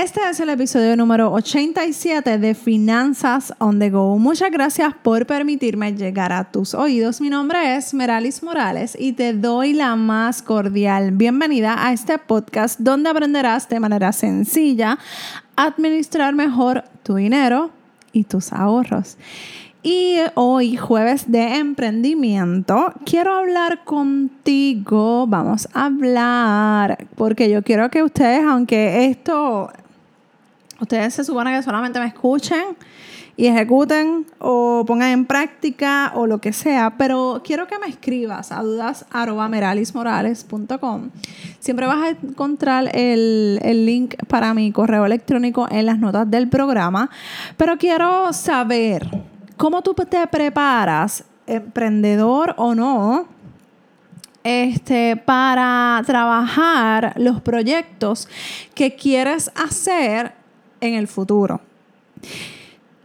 Este es el episodio número 87 de Finanzas on the Go. Muchas gracias por permitirme llegar a tus oídos. Mi nombre es Meralis Morales y te doy la más cordial bienvenida a este podcast donde aprenderás de manera sencilla a administrar mejor tu dinero y tus ahorros. Y hoy, jueves de emprendimiento, quiero hablar contigo. Vamos a hablar, porque yo quiero que ustedes, aunque esto, ustedes se supone que solamente me escuchen y ejecuten o pongan en práctica o lo que sea, pero quiero que me escribas a dudas Siempre vas a encontrar el, el link para mi correo electrónico en las notas del programa, pero quiero saber ¿Cómo tú te preparas, emprendedor o no, este, para trabajar los proyectos que quieres hacer en el futuro?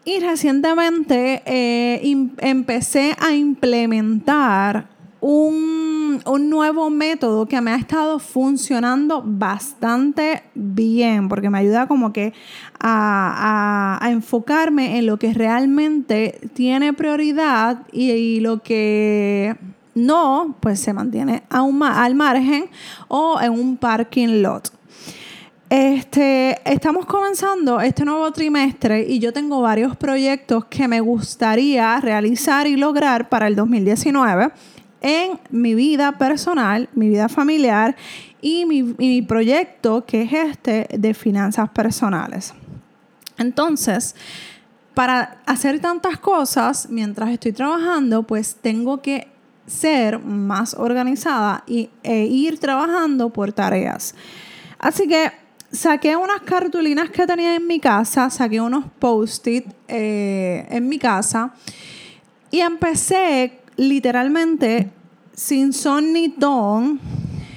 Y recientemente eh, empecé a implementar un, nuevo método que me ha estado funcionando bastante bien, porque me ayuda como que a, enfocarme en lo que realmente tiene prioridad y, lo que no, pues se mantiene al margen o en un parking lot. Este, estamos comenzando este nuevo trimestre y yo tengo varios proyectos que me gustaría realizar y lograr para el 2019 en mi vida personal, mi vida familiar y mi, proyecto que es este de finanzas personales. Entonces, para hacer tantas cosas mientras estoy trabajando, pues tengo que ser más organizada y, e ir trabajando por tareas. Así que saqué unas cartulinas que tenía en mi casa, saqué unos post-it eh, en mi casa y empecé literalmente, sin son ni don,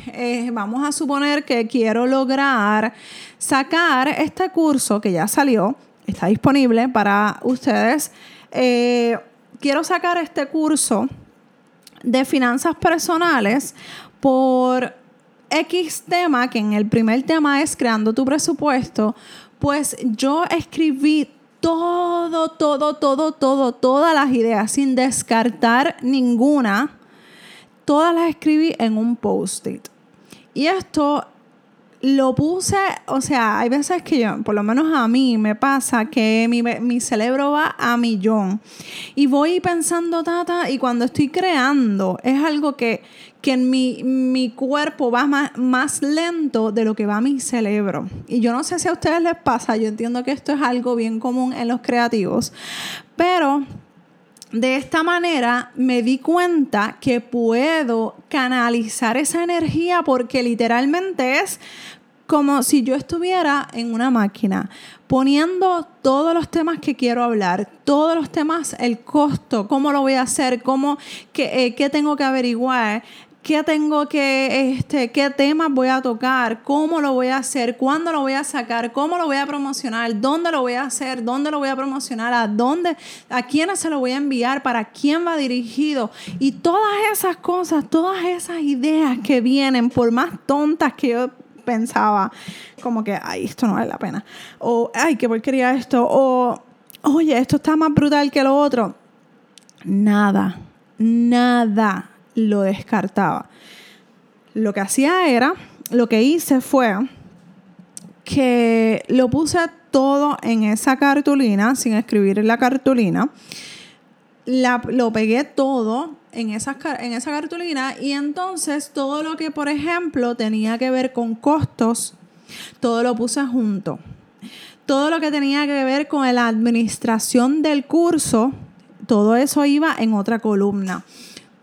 eh, vamos a suponer que quiero lograr sacar este curso que ya salió, está disponible para ustedes. Eh, quiero sacar este curso de finanzas personales por X tema, que en el primer tema es creando tu presupuesto, pues yo escribí todo, todo, todo, todo, todas las ideas, sin descartar ninguna. Todas las escribí en un post-it. Y esto lo puse, o sea, hay veces que yo, por lo menos a mí me pasa que mi, mi cerebro va a millón y voy pensando, tata, y cuando estoy creando es algo que, que en mi, mi cuerpo va más, más lento de lo que va mi cerebro. Y yo no sé si a ustedes les pasa, yo entiendo que esto es algo bien común en los creativos, pero de esta manera me di cuenta que puedo canalizar esa energía porque literalmente es como si yo estuviera en una máquina poniendo todos los temas que quiero hablar, todos los temas, el costo, cómo lo voy a hacer, cómo, qué, eh, qué tengo que averiguar, qué tengo que, este, qué temas voy a tocar, cómo lo voy a hacer, cuándo lo voy a sacar, cómo lo voy a promocionar, dónde lo voy a hacer, dónde lo voy a promocionar, a dónde, a quiénes se lo voy a enviar, para quién va dirigido. Y todas esas cosas, todas esas ideas que vienen, por más tontas que yo pensaba, como que, ay, esto no vale la pena. O, ay, qué porquería esto. O, oye, esto está más brutal que lo otro. Nada, nada lo descartaba. Lo que hacía era, lo que hice fue que lo puse todo en esa cartulina, sin escribir en la cartulina. lo pegué todo en esa, en esa cartulina y entonces todo lo que, por ejemplo, tenía que ver con costos, todo lo puse junto. Todo lo que tenía que ver con la administración del curso, todo eso iba en otra columna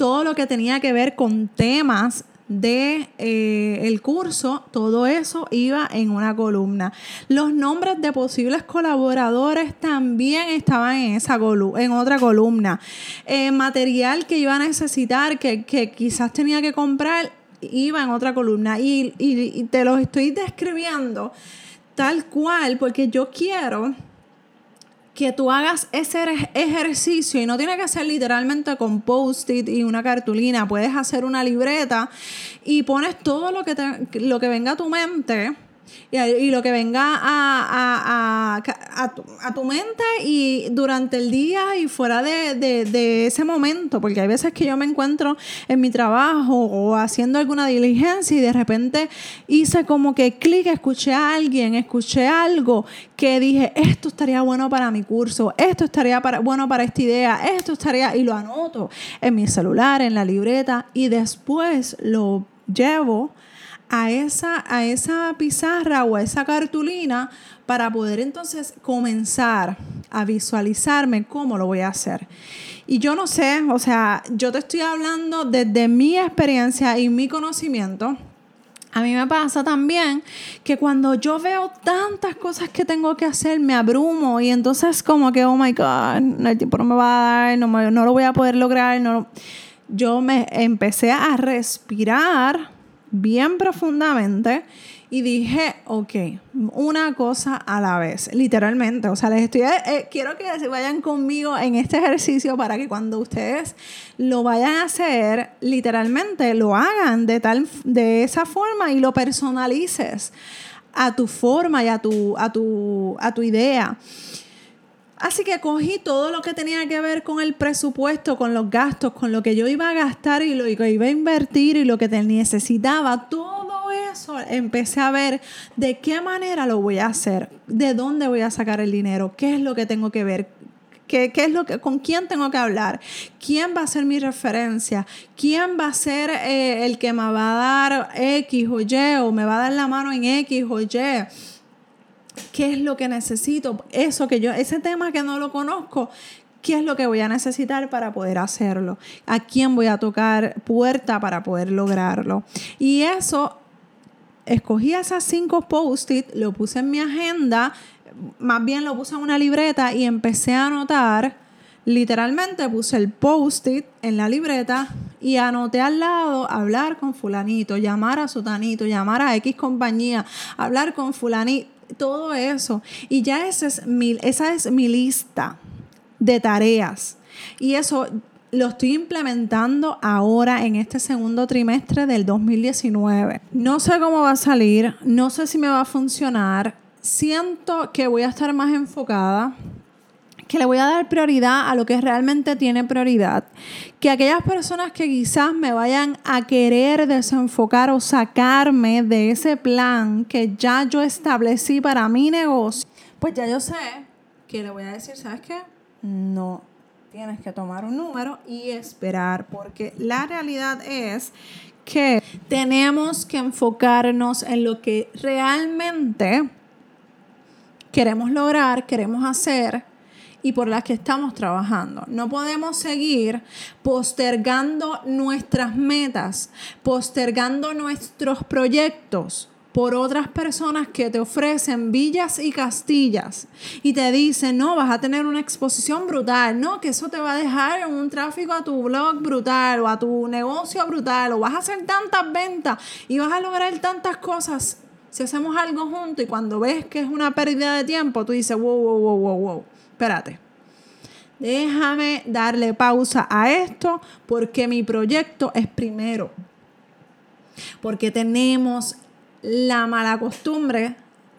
todo lo que tenía que ver con temas de eh, el curso, todo eso iba en una columna. Los nombres de posibles colaboradores también estaban en esa en otra columna. Eh, material que iba a necesitar, que, quizás tenía que comprar, iba en otra columna. Y, y te lo estoy describiendo tal cual, porque yo quiero que tú hagas ese ejercicio y no tiene que ser literalmente con post-it y una cartulina, puedes hacer una libreta y pones todo lo que, lo que venga a tu mente Y, lo que venga a, a, tu, mente y durante el día y fuera de, ese momento, porque hay veces que yo me encuentro en mi trabajo o haciendo alguna diligencia y de repente hice como que clic, escuché a alguien, escuché algo que dije, esto estaría bueno para mi curso, esto estaría bueno para esta idea, esto estaría, y lo anoto en mi celular, en la libreta, y después lo llevo a esa, a esa pizarra o a esa cartulina para poder entonces comenzar a visualizarme cómo lo voy a hacer. Y yo no sé, o sea, yo te estoy hablando desde mi experiencia y mi conocimiento. A mí me pasa también que cuando yo veo tantas cosas que tengo que hacer, me abrumo y entonces como que, oh my God, el tiempo no me va a dar, no, no lo voy a poder lograr. No, yo me empecé a respirar bien profundamente y dije, ok, una cosa a la vez, literalmente. O sea, les estoy, eh, quiero que se vayan conmigo en este ejercicio para que cuando ustedes lo vayan a hacer, literalmente lo hagan de, tal, de esa forma y lo personalices a tu forma y a tu, a tu, a tu idea. Así que cogí todo lo que tenía que ver con el presupuesto, con los gastos, con lo que yo iba a gastar y lo que iba a invertir y lo que necesitaba. Todo eso empecé a ver de qué manera lo voy a hacer, de dónde voy a sacar el dinero, qué es lo que tengo que ver, ¿Qué, es lo que, ¿Con quién tengo que hablar? ¿Quién va a ser mi referencia? ¿Quién va a ser eh, el que me va a dar X o Y o me va a dar la mano en X o Y? ¿Qué es lo que necesito? Eso que yo, ese tema que no lo conozco, ¿qué es lo que voy a necesitar para poder hacerlo? ¿A quién voy a tocar puerta para poder lograrlo? Y eso, escogí esas cinco post-it, lo puse en mi agenda, más bien lo puse en una libreta y empecé a anotar. Literalmente puse el post-it en la libreta y anoté al lado hablar con fulanito, llamar a sotanito, llamar a X compañía, hablar con fulanito todo eso. Y ya esa es mi, esa es mi lista de tareas. Y eso lo estoy implementando ahora en este segundo trimestre del 2019. No sé cómo va a salir, no sé si me va a funcionar. Siento que voy a estar más enfocada que le voy a dar prioridad a lo que realmente tiene prioridad, que aquellas personas que quizás me vayan a querer desenfocar o sacarme de ese plan que ya yo establecí para mi negocio, pues ya yo sé que le voy a decir, ¿sabes qué? No, tienes que tomar un número y esperar, porque la realidad es que tenemos que enfocarnos en lo que realmente queremos lograr, queremos hacer y por las que estamos trabajando. No podemos seguir postergando nuestras metas, postergando nuestros proyectos por otras personas que te ofrecen villas y castillas y te dicen, no, vas a tener una exposición brutal, no, que eso te va a dejar un tráfico a tu blog brutal o a tu negocio brutal o vas a hacer tantas ventas y vas a lograr tantas cosas. Si hacemos algo juntos y cuando ves que es una pérdida de tiempo, tú dices, wow, wow, wow, wow, wow espérate. Déjame darle pausa a esto porque mi proyecto es primero. Porque tenemos la mala costumbre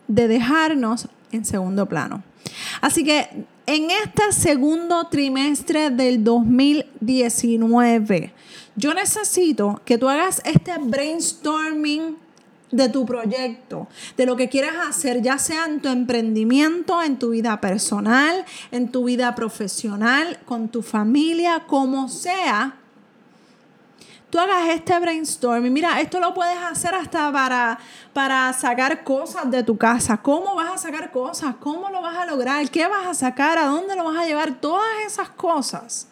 de dejarnos en segundo plano. Así que en este segundo trimestre del 2019, yo necesito que tú hagas este brainstorming de tu proyecto, de lo que quieras hacer, ya sea en tu emprendimiento, en tu vida personal, en tu vida profesional, con tu familia, como sea, tú hagas este brainstorming. Mira, esto lo puedes hacer hasta para, para sacar cosas de tu casa. ¿Cómo vas a sacar cosas? ¿Cómo lo vas a lograr? ¿Qué vas a sacar? ¿A dónde lo vas a llevar? Todas esas cosas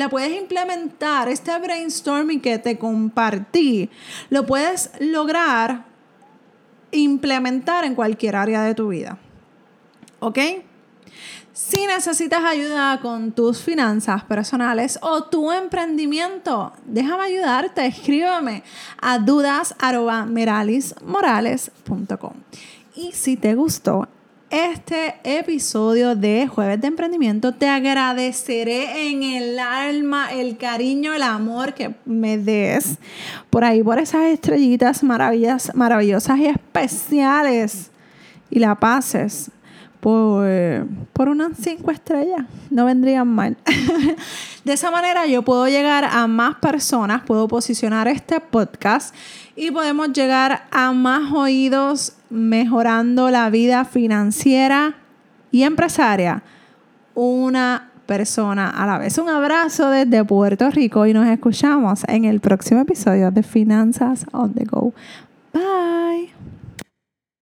la puedes implementar, este brainstorming que te compartí, lo puedes lograr implementar en cualquier área de tu vida. ¿Ok? Si necesitas ayuda con tus finanzas personales o tu emprendimiento, déjame ayudarte, escríbeme a dudas.meralismorales.com. Y si te gustó este episodio de Jueves de Emprendimiento. Te agradeceré en el alma el cariño, el amor que me des por ahí, por esas estrellitas maravillas, maravillosas y especiales. Y la pases por, por unas cinco estrellas. No vendrían mal. de esa manera yo puedo llegar a más personas, puedo posicionar este podcast y podemos llegar a más oídos mejorando la vida financiera y empresaria. Una persona a la vez. Un abrazo desde Puerto Rico y nos escuchamos en el próximo episodio de Finanzas on the Go. Bye.